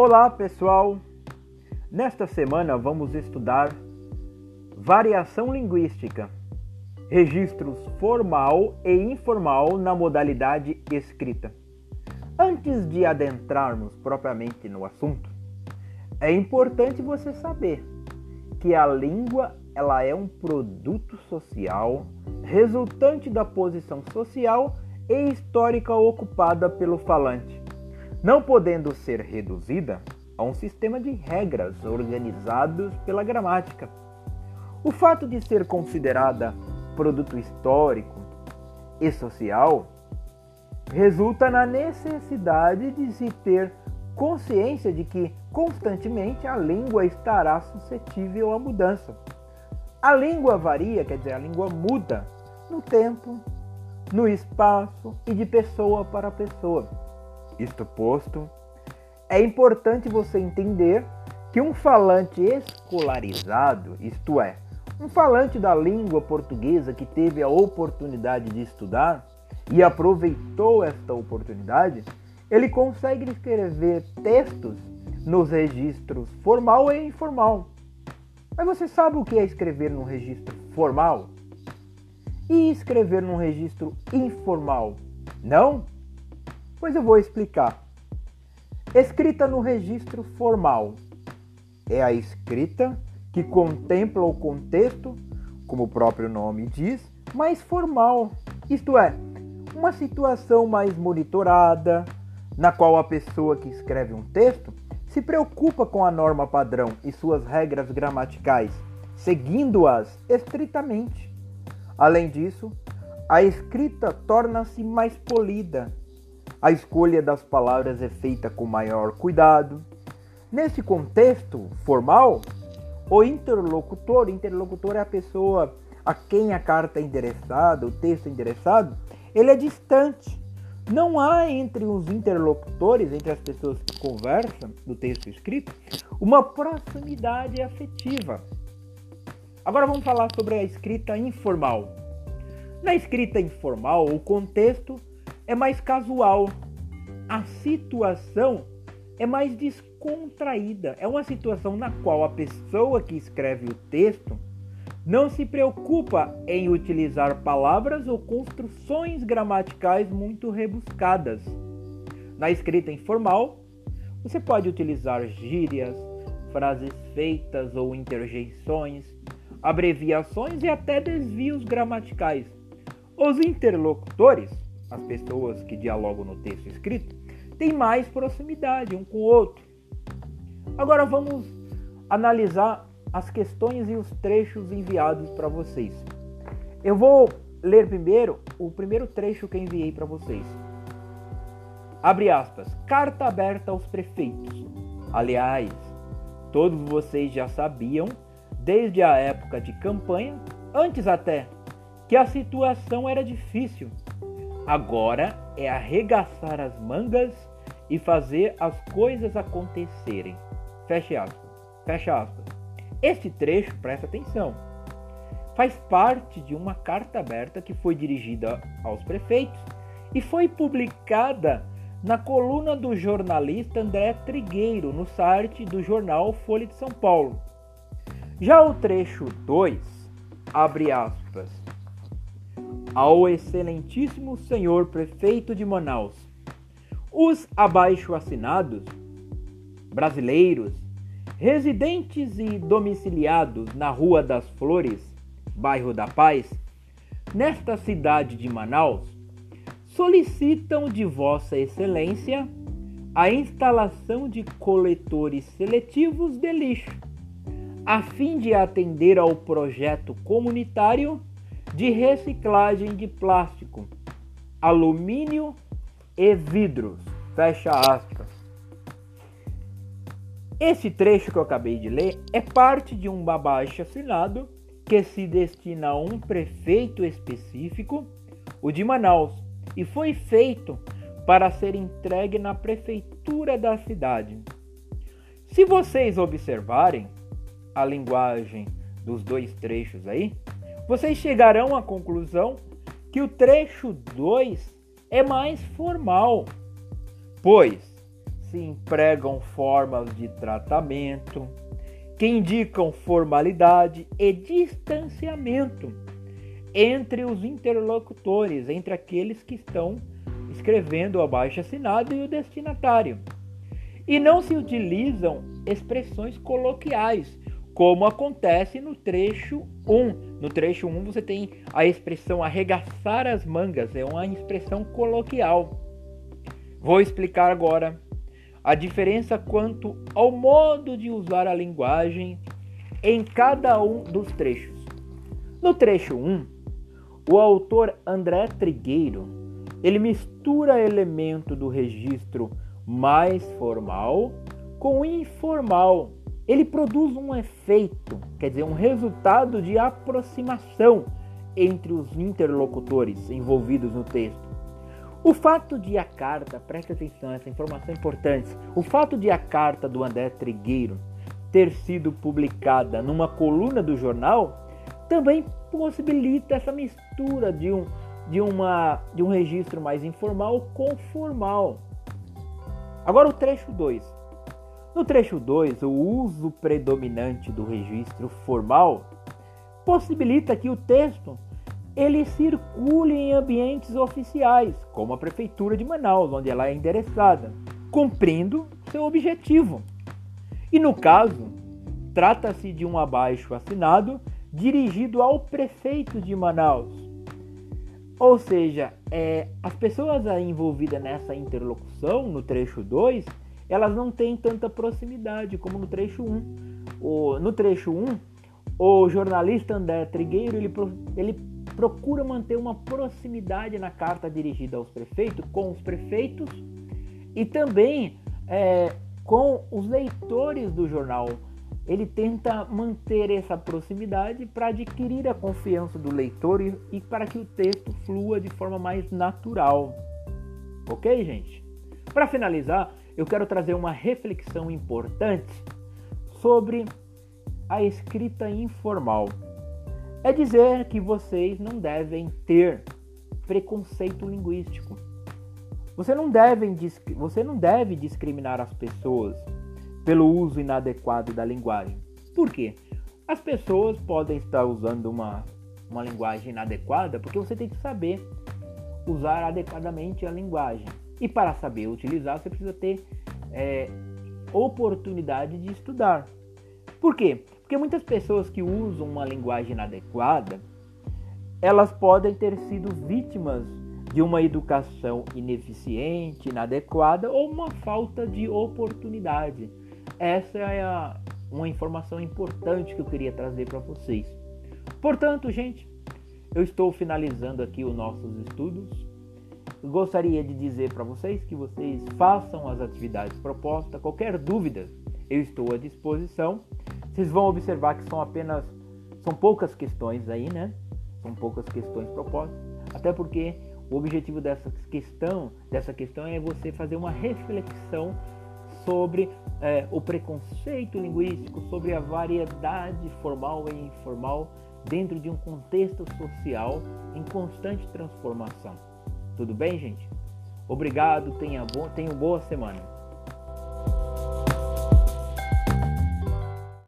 Olá, pessoal! Nesta semana vamos estudar variação linguística, registros formal e informal na modalidade escrita. Antes de adentrarmos propriamente no assunto, é importante você saber que a língua ela é um produto social resultante da posição social e histórica ocupada pelo falante, não podendo ser reduzida a um sistema de regras organizados pela gramática. O fato de ser considerada produto histórico e social resulta na necessidade de se ter consciência de que constantemente a língua estará suscetível à mudança. A língua varia, quer dizer, a língua muda no tempo, no espaço e de pessoa para pessoa. Isto posto, é importante você entender que um falante escolarizado, isto é, um falante da língua portuguesa que teve a oportunidade de estudar e aproveitou esta oportunidade, ele consegue escrever textos nos registros formal e informal. Mas você sabe o que é escrever num registro formal? E escrever num registro informal? Não? Pois eu vou explicar. Escrita no registro formal é a escrita que contempla o contexto, como o próprio nome diz, mais formal, isto é, uma situação mais monitorada, na qual a pessoa que escreve um texto se preocupa com a norma padrão e suas regras gramaticais, seguindo-as estritamente. Além disso, a escrita torna-se mais polida. A escolha das palavras é feita com maior cuidado. Nesse contexto formal, o interlocutor, interlocutor é a pessoa a quem a carta é endereçada, o texto é endereçado, ele é distante. Não há entre os interlocutores, entre as pessoas que conversam no texto escrito, uma proximidade afetiva. Agora vamos falar sobre a escrita informal. Na escrita informal, o contexto é mais casual. A situação é mais descontraída. É uma situação na qual a pessoa que escreve o texto não se preocupa em utilizar palavras ou construções gramaticais muito rebuscadas. Na escrita informal, você pode utilizar gírias, frases feitas ou interjeições, abreviações e até desvios gramaticais. Os interlocutores, as pessoas que dialogam no texto escrito, têm mais proximidade um com o outro. Agora vamos analisar as questões e os trechos enviados para vocês. Eu vou ler primeiro o primeiro trecho que enviei para vocês. Abre aspas. Carta aberta aos prefeitos. Aliás, todos vocês já sabiam, desde a época de campanha, antes até, que a situação era difícil. Agora é arregaçar as mangas e fazer as coisas acontecerem. Fecha aspas. Fecha aspas. Este trecho, presta atenção, faz parte de uma carta aberta que foi dirigida aos prefeitos e foi publicada na coluna do jornalista André Trigueiro no site do jornal Folha de São Paulo. Já o trecho 2, abre aspas, ao excelentíssimo senhor prefeito de Manaus, os abaixo assinados brasileiros Residentes e domiciliados na Rua das Flores, bairro da Paz, nesta cidade de Manaus, solicitam de Vossa Excelência a instalação de coletores seletivos de lixo, a fim de atender ao projeto comunitário de reciclagem de plástico, alumínio e vidros. Fecha aspas. Esse trecho que eu acabei de ler é parte de um abaixo assinado que se destina a um prefeito específico, o de Manaus, e foi feito para ser entregue na prefeitura da cidade. Se vocês observarem a linguagem dos dois trechos aí, vocês chegarão à conclusão que o trecho 2 é mais formal, pois se empregam formas de tratamento, que indicam formalidade e distanciamento entre os interlocutores, entre aqueles que estão escrevendo o abaixo assinado e o destinatário. E não se utilizam expressões coloquiais, como acontece no trecho 1. No trecho 1 você tem a expressão arregaçar as mangas, é uma expressão coloquial. Vou explicar agora a diferença quanto ao modo de usar a linguagem em cada um dos trechos. No trecho 1, o autor André Trigueiro, ele mistura elemento do registro mais formal com informal ele produz um efeito, quer dizer, um resultado de aproximação entre os interlocutores envolvidos no texto. O fato de a carta, preste atenção, essa informação é importante. O fato de a carta do André Trigueiro ter sido publicada numa coluna do jornal também possibilita essa mistura de um, de uma, de um registro mais informal com formal. Agora o trecho 2. No trecho 2, o uso predominante do registro formal possibilita que o texto ele circule em ambientes oficiais, como a prefeitura de Manaus, onde ela é endereçada, cumprindo seu objetivo. E no caso, trata-se de um abaixo assinado dirigido ao prefeito de Manaus. Ou seja, é, as pessoas envolvidas nessa interlocução, no trecho 2, elas não têm tanta proximidade como no trecho 1. O, no trecho 1, o jornalista André Trigueiro ele, ele procura manter uma proximidade na carta dirigida aos prefeitos, com os prefeitos e também é, com os leitores do jornal. Ele tenta manter essa proximidade para adquirir a confiança do leitor e, e para que o texto flua de forma mais natural. Ok, gente? Para finalizar, eu quero trazer uma reflexão importante sobre a escrita informal. É dizer que vocês não devem ter preconceito linguístico. Você não, deve, você não deve discriminar as pessoas pelo uso inadequado da linguagem. Por quê? As pessoas podem estar usando uma, uma linguagem inadequada porque você tem que saber usar adequadamente a linguagem. E para saber utilizar, você precisa ter é, oportunidade de estudar. Por quê? Porque muitas pessoas que usam uma linguagem inadequada, elas podem ter sido vítimas de uma educação ineficiente, inadequada ou uma falta de oportunidade. Essa é a, uma informação importante que eu queria trazer para vocês. Portanto, gente, eu estou finalizando aqui os nossos estudos gostaria de dizer para vocês que vocês façam as atividades propostas. Qualquer dúvida, eu estou à disposição. Vocês vão observar que são apenas são poucas questões aí, né? São poucas questões propostas, até porque o objetivo dessa questão, dessa questão é você fazer uma reflexão sobre é, o preconceito linguístico, sobre a variedade formal e informal dentro de um contexto social em constante transformação. Tudo bem, gente? Obrigado, tenha, bo tenha boa semana.